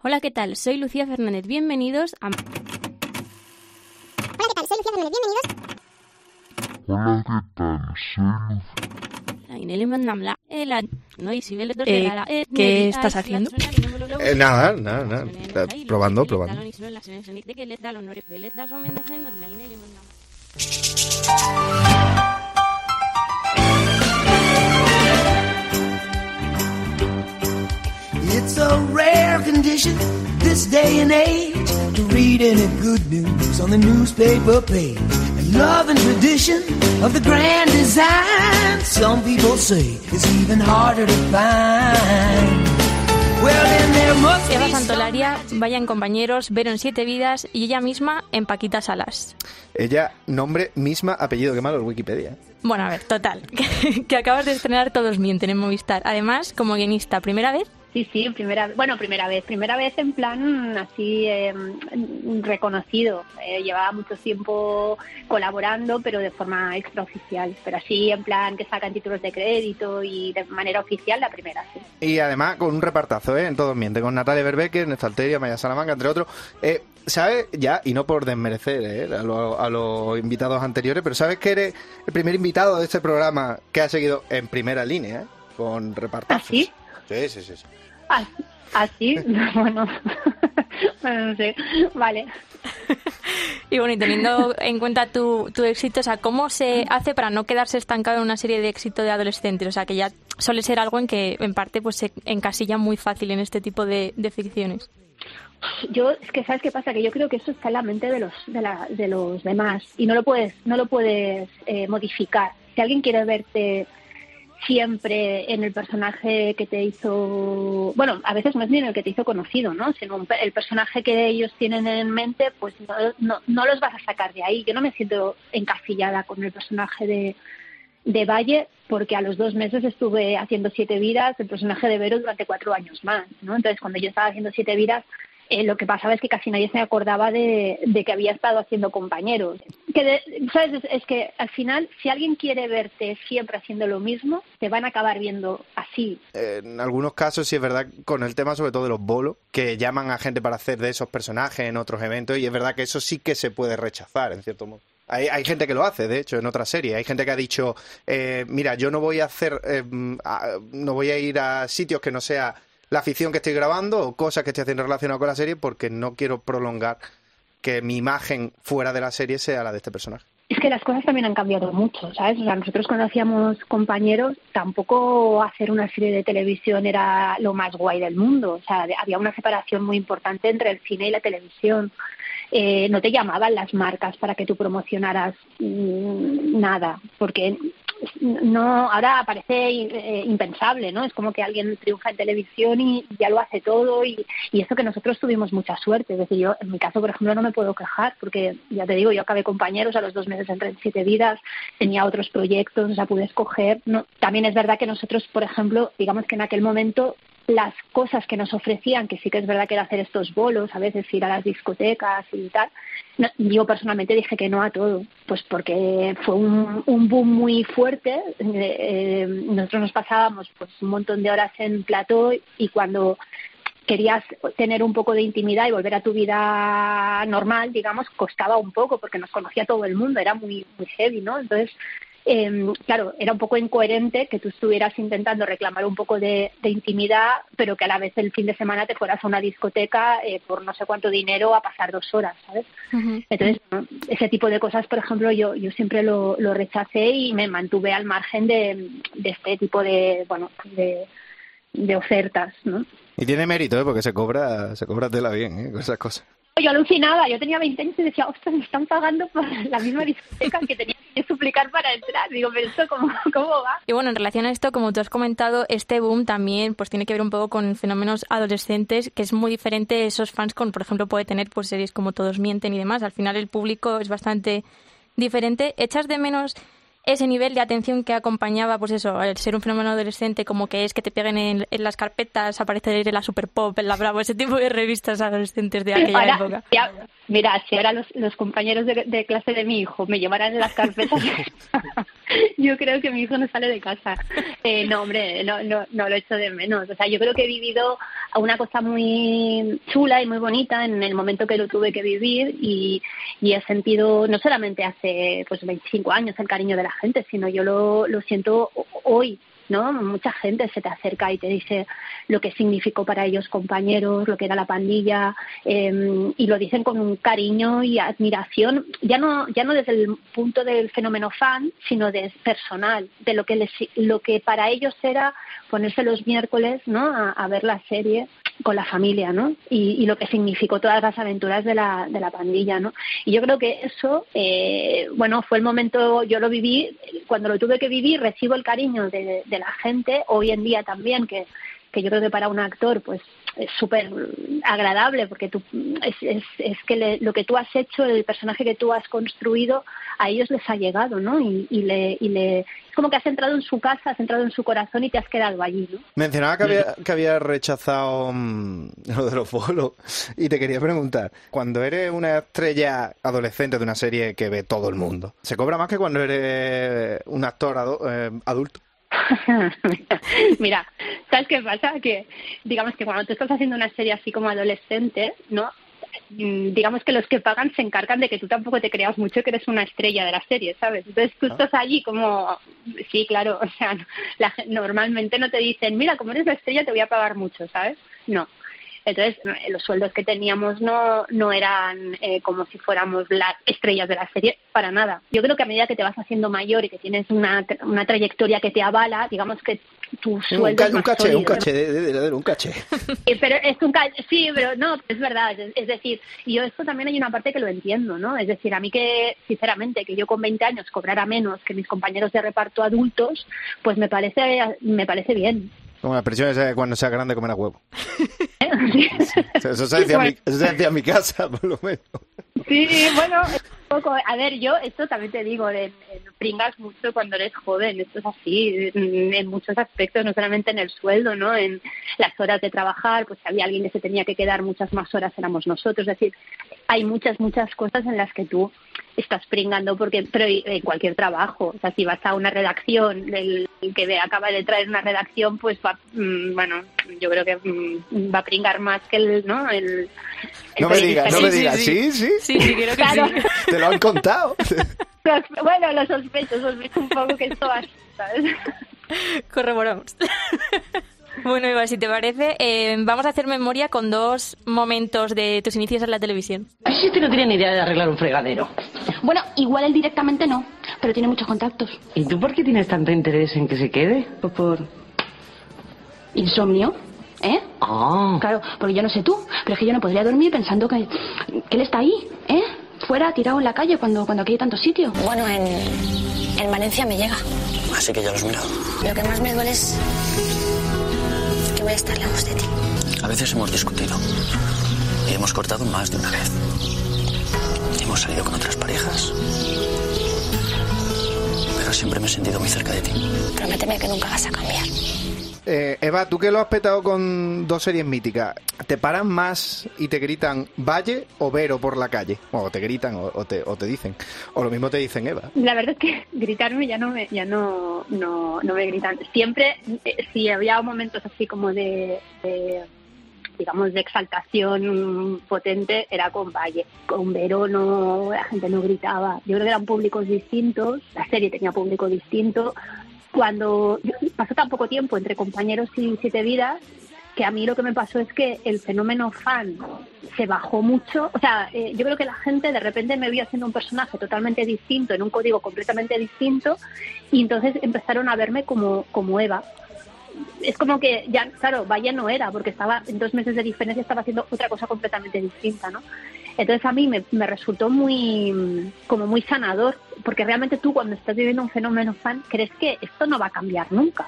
Hola, ¿qué tal? Soy Lucía Fernández. Bienvenidos a... Hola, ¿qué tal? Soy Lucía Fernández. Bienvenidos. Hola, ¿qué tal? Soy Lucía. Eh, ¿Qué estás haciendo? Eh, nada, nada, nada. Probando, probando. It's a rare condition this day and age to read any good news on the newspaper page. And love and tradition of the grand design, some people say it's even harder to find. Well, then there must Eva Santolaria, vayan compañeros, Vero en Siete Vidas y ella misma en Paquita Salas. Ella, nombre, misma, apellido, qué malo el Wikipedia. Bueno, a ver, total, que, que acabas de estrenar Todos Mienten en Movistar. Además, como guionista, ¿primera vez? Sí, sí, primera, bueno, primera vez, primera vez en plan así eh, reconocido. Eh, llevaba mucho tiempo colaborando, pero de forma extraoficial. Pero así en plan que sacan títulos de crédito y de manera oficial la primera, sí. Y además con un repartazo, ¿eh? En todos mienten, con Natalia Berbeque, Néstor Alteria, Maya Salamanca, entre otros. Eh, ¿Sabes? Ya, y no por desmerecer ¿eh? a, lo- a los invitados anteriores, pero ¿sabes que eres el primer invitado de este programa que ha seguido en primera línea, ¿eh? Con repartazos. ¿Ah, sí? Sí, sí, sí. sí. Ah, ¿Así? bueno, bueno, no sé. Vale. Y bueno, y teniendo en cuenta tu, tu éxito, o sea, ¿cómo se hace para no quedarse estancado en una serie de éxito de adolescentes? O sea, que ya suele ser algo en que, en parte, pues se encasilla muy fácil en este tipo de, de ficciones. Yo, es que, ¿sabes qué pasa? Que yo creo que eso está en la mente de los, de, la- de los demás y no lo puedes, no lo puedes eh, modificar. Si alguien quiere verte siempre en el personaje que te hizo, bueno, a veces no es ni en el que te hizo conocido, ¿no? Sino un el personaje que ellos tienen en mente, pues no, no, no los vas a sacar de ahí. Yo no me siento encasillada con el personaje de, de Valle porque a los dos meses estuve haciendo siete vidas, el personaje de Vero durante cuatro años más, ¿no? Entonces cuando yo estaba haciendo siete vidas, eh, lo que pasaba es que casi nadie se acordaba de, que había estado haciendo compañeros. Que de- ¿sabes? Es, que al final, si alguien quiere verte siempre haciendo lo mismo, te van a acabar viendo así. En algunos casos sí es verdad con el tema sobre todo de los bolos, que llaman a gente para hacer de esos personajes en otros eventos y es verdad que eso sí que se puede rechazar en cierto modo. Hay, hay gente que lo hace, de hecho, en otra serie. Hay gente que ha dicho, eh, mira, yo no voy a hacer, eh, no voy a ir a sitios que no sea la ficción que estoy grabando o cosas que haciendo relacionadas con la serie porque no quiero prolongar que mi imagen fuera de la serie sea la de este personaje. Es que las cosas también han cambiado mucho, ¿sabes? O sea, nosotros cuando hacíamos compañeros, tampoco hacer una serie de televisión era lo más guay del mundo. O sea, había una separación muy importante entre el cine y la televisión. Eh, no te llamaban las marcas para que tú promocionaras mm, nada, porque no ahora parece eh, impensable, ¿no? Es como que alguien triunfa en televisión y ya lo hace todo y, y eso que nosotros tuvimos mucha suerte. Es decir, yo en mi caso, por ejemplo, no me puedo quejar porque ya te digo, yo acabé compañeros a los dos meses entré en siete vidas, tenía otros proyectos, o sea, pude escoger. No, también es verdad que nosotros, por ejemplo, digamos que en aquel momento las cosas que nos ofrecían, que sí que es verdad que era hacer estos bolos, a veces ir a las discotecas y tal, no, yo personalmente dije que no a todo, pues porque fue un, boom muy fuerte. eh, eh, nosotros nos pasábamos pues un montón de horas en plató y cuando querías tener un poco de intimidad y volver a tu vida normal, digamos, costaba un poco porque nos conocía todo el mundo, era muy, muy heavy, ¿no? Entonces, eh, claro, era un poco incoherente que tú estuvieras intentando reclamar un poco de, de intimidad, pero que a la vez el fin de semana te fueras a una discoteca eh, por no sé cuánto dinero a pasar dos horas, ¿sabes? Entonces, bueno, ese tipo de cosas, por ejemplo, yo, yo siempre lo, lo rechacé y me mantuve al margen de, de este tipo de, bueno, de, de ofertas, ¿no? Y tiene mérito, ¿eh? Porque se cobra, se cobra tela bien, ¿eh? Con esas cosas. Yo alucinaba, yo tenía 20 años y decía, ostras, me están pagando por la misma discoteca que tenía que suplicar para entrar. Digo, pero esto, ¿cómo, cómo va? Y bueno, en relación a esto, como tú has comentado, este boom también pues tiene que ver un poco con fenómenos adolescentes, que es muy diferente esos fans con, por ejemplo, puede tener pues series como Todos mienten y demás. Al final el público es bastante diferente. ¿Echas de menos ese nivel de atención que acompañaba, pues eso, al ser un fenómeno adolescente, como que es que te peguen en, en las carpetas, aparecer en la Super Pop, en la Bravo, ese tipo de revistas adolescentes de aquella Ahora, época? ya, mira, si ahora los, los compañeros de, de clase de mi hijo me llevaran en las carpetas, yo creo que mi hijo no sale de casa. Eh, no, hombre, no, no, no lo echo de menos. O sea, yo creo que he vivido una cosa muy chula y muy bonita en el momento que lo tuve que vivir y, y he sentido, no solamente hace pues 25 años el cariño de la gente, sino yo lo, lo siento hoy ¿no? Mucha gente se te acerca y te dice lo que significó para ellos compañeros, lo que era la pandilla, eh, y lo dicen con un cariño y admiración, ya no, ya no desde el punto del fenómeno fan, sino de personal, de lo que les, lo que para ellos era ponerse los miércoles, ¿no? a ver la serie con la familia, ¿no? Y, lo que significó todas las aventuras de la, de la pandilla, ¿no? Y yo creo que eso, eh, bueno, fue el momento, yo lo viví, cuando lo tuve que vivir, recibo el cariño de, de la gente, hoy en día también, que, que yo creo que para un actor, pues es súper agradable porque tú, es, es, es que lo que tú has hecho, el personaje que tú has construido, a ellos les ha llegado, ¿no? Y, y, le, y le, es como que has entrado en su casa, has entrado en su corazón y te has quedado allí, ¿no? Mencionaba que había, que había rechazado mm, lo de los bolos y te quería preguntar, cuando eres una estrella adolescente de una serie que ve todo el mundo, ¿se cobra más que cuando eres un actor eh, adulto? Mira, ¿sabes qué pasa? Que digamos que cuando tú estás haciendo una serie así como adolescente, ¿no? Mm, digamos que los que pagan se encargan de que tú tampoco te creas mucho que eres una estrella de la serie, ¿sabes? Entonces tú estás allí como, sí, claro, o sea, la, normalmente no te dicen, mira, como eres la estrella te voy a pagar mucho, ¿sabes? No, entonces, los sueldos que teníamos no, no eran eh, como si fuéramos las estrellas de la serie, para nada. Yo creo que a medida que te vas haciendo mayor y que tienes una, una trayectoria que te avala, digamos que tu sueldo un, un caché, un caché, de, un caché. pero es un sí, pero no, es verdad. Es, decir, yo esto también hay una parte que lo entiendo, ¿no? Es decir, a mí que, sinceramente, que yo con 20 años cobrara menos que mis compañeros de reparto adultos, pues me parece, me parece bien. Como la expresión esa de cuando sea grande comerá huevo. Eso se, mi, eso se decía en mi casa, por lo menos. Sí, bueno, poco. A ver, yo esto también te digo, pringas mucho cuando eres joven, esto es así, en, muchos aspectos, no solamente en el sueldo, ¿no? En las horas de trabajar, pues si había alguien que se tenía que quedar muchas más horas, éramos nosotros. Es decir, hay muchas, muchas cosas en las que tú estás pringando, porque, pero en cualquier trabajo, o sea, si vas a una redacción, el, que acaba de traer una redacción, pues va, mm, bueno, yo creo que mm, va a pringar más que el, ¿no? El, no me digas, no me digas, sí, sí. Sí, sí, creo que sí. Te lo han contado. bueno, lo sospecho, sospecho un poco que esto va, ¿sabes? Corroboramos. Bueno, Eva, si te parece, eh, vamos a hacer memoria con dos momentos de tus inicios en la televisión. Este no tiene ni idea de arreglar un fregadero. Bueno, igual él directamente no, pero tiene muchos contactos. ¿Y tú por qué tienes tanto interés en que se quede? Pues por insomnio. ¿Eh? Ah. Claro, porque yo no sé tú, pero es que yo no podría dormir pensando que, que él está ahí, ¿eh? Fuera, tirado en la calle, cuando, cuando aquí hay tantos sitios. Bueno, en, en Valencia me llega. Así que ya lo has mirado. Lo que más me duele es voy a estar lejos de ti. A veces hemos discutido y hemos cortado más de una vez. Hemos salido con otras parejas. Pero siempre me he sentido muy cerca de ti. Prométeme que nunca vas a cambiar. Eh, Eva, tú que lo has petado con dos series míticas, ¿te paran más y te gritan Valle o Vero por la calle? O te gritan o, te, o te dicen. O lo mismo te dicen Eva. La verdad es que gritarme ya no me, ya no, no, me gritan. Siempre, eh, si había momentos así como de, digamos, de exaltación potente, era con Valle. Con Vero no, la gente no gritaba. Yo creo que eran públicos distintos, la serie tenía público distinto cuando pasó tan poco tiempo entre compañeros y siete vidas que a mí lo que me pasó es que el fenómeno fan se bajó mucho. O sea, eh, yo creo que la gente de repente me vio haciendo un personaje totalmente distinto, en un código completamente distinto, y entonces empezaron a verme como, como Eva. Es como que ya, claro, Valle no era, porque estaba en dos meses de diferencia, estaba haciendo otra cosa completamente distinta, ¿no? Entonces a mí me, me, resultó muy, como muy sanador, porque realmente tú cuando estás viviendo un fenómeno fan crees que esto no va a cambiar nunca.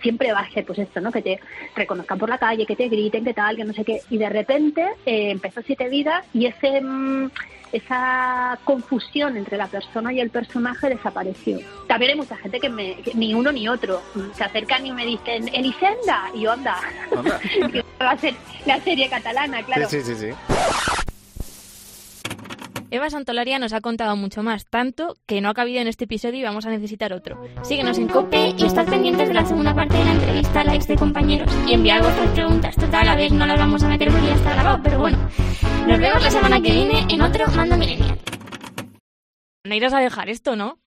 Siempre va a ser pues esto, ¿no? Que te reconozcan por la calle, que te griten, que tal, que no sé qué. Y de repente eh, empezó Siete Vidas y ese, mm, esa confusión entre la persona y el personaje desapareció. También hay mucha gente que, me, ni uno ni otro se acercan y me dicen, Elisenda, y yo anda. que va a ser la serie catalana, claro. Sí, sí, sí. Eva Santolaria nos ha contado mucho más, tanto que no ha cabido en este episodio y vamos a necesitar otro. Síguenos en COPE y estad pendientes de la segunda parte de la entrevista a la ex de compañeros. Y enviar vuestras preguntas, total, a ver, no las vamos a meter porque ya está grabado, pero bueno. Nos vemos la semana que viene en otro Mando Millennial. No irás a dejar esto, ¿no?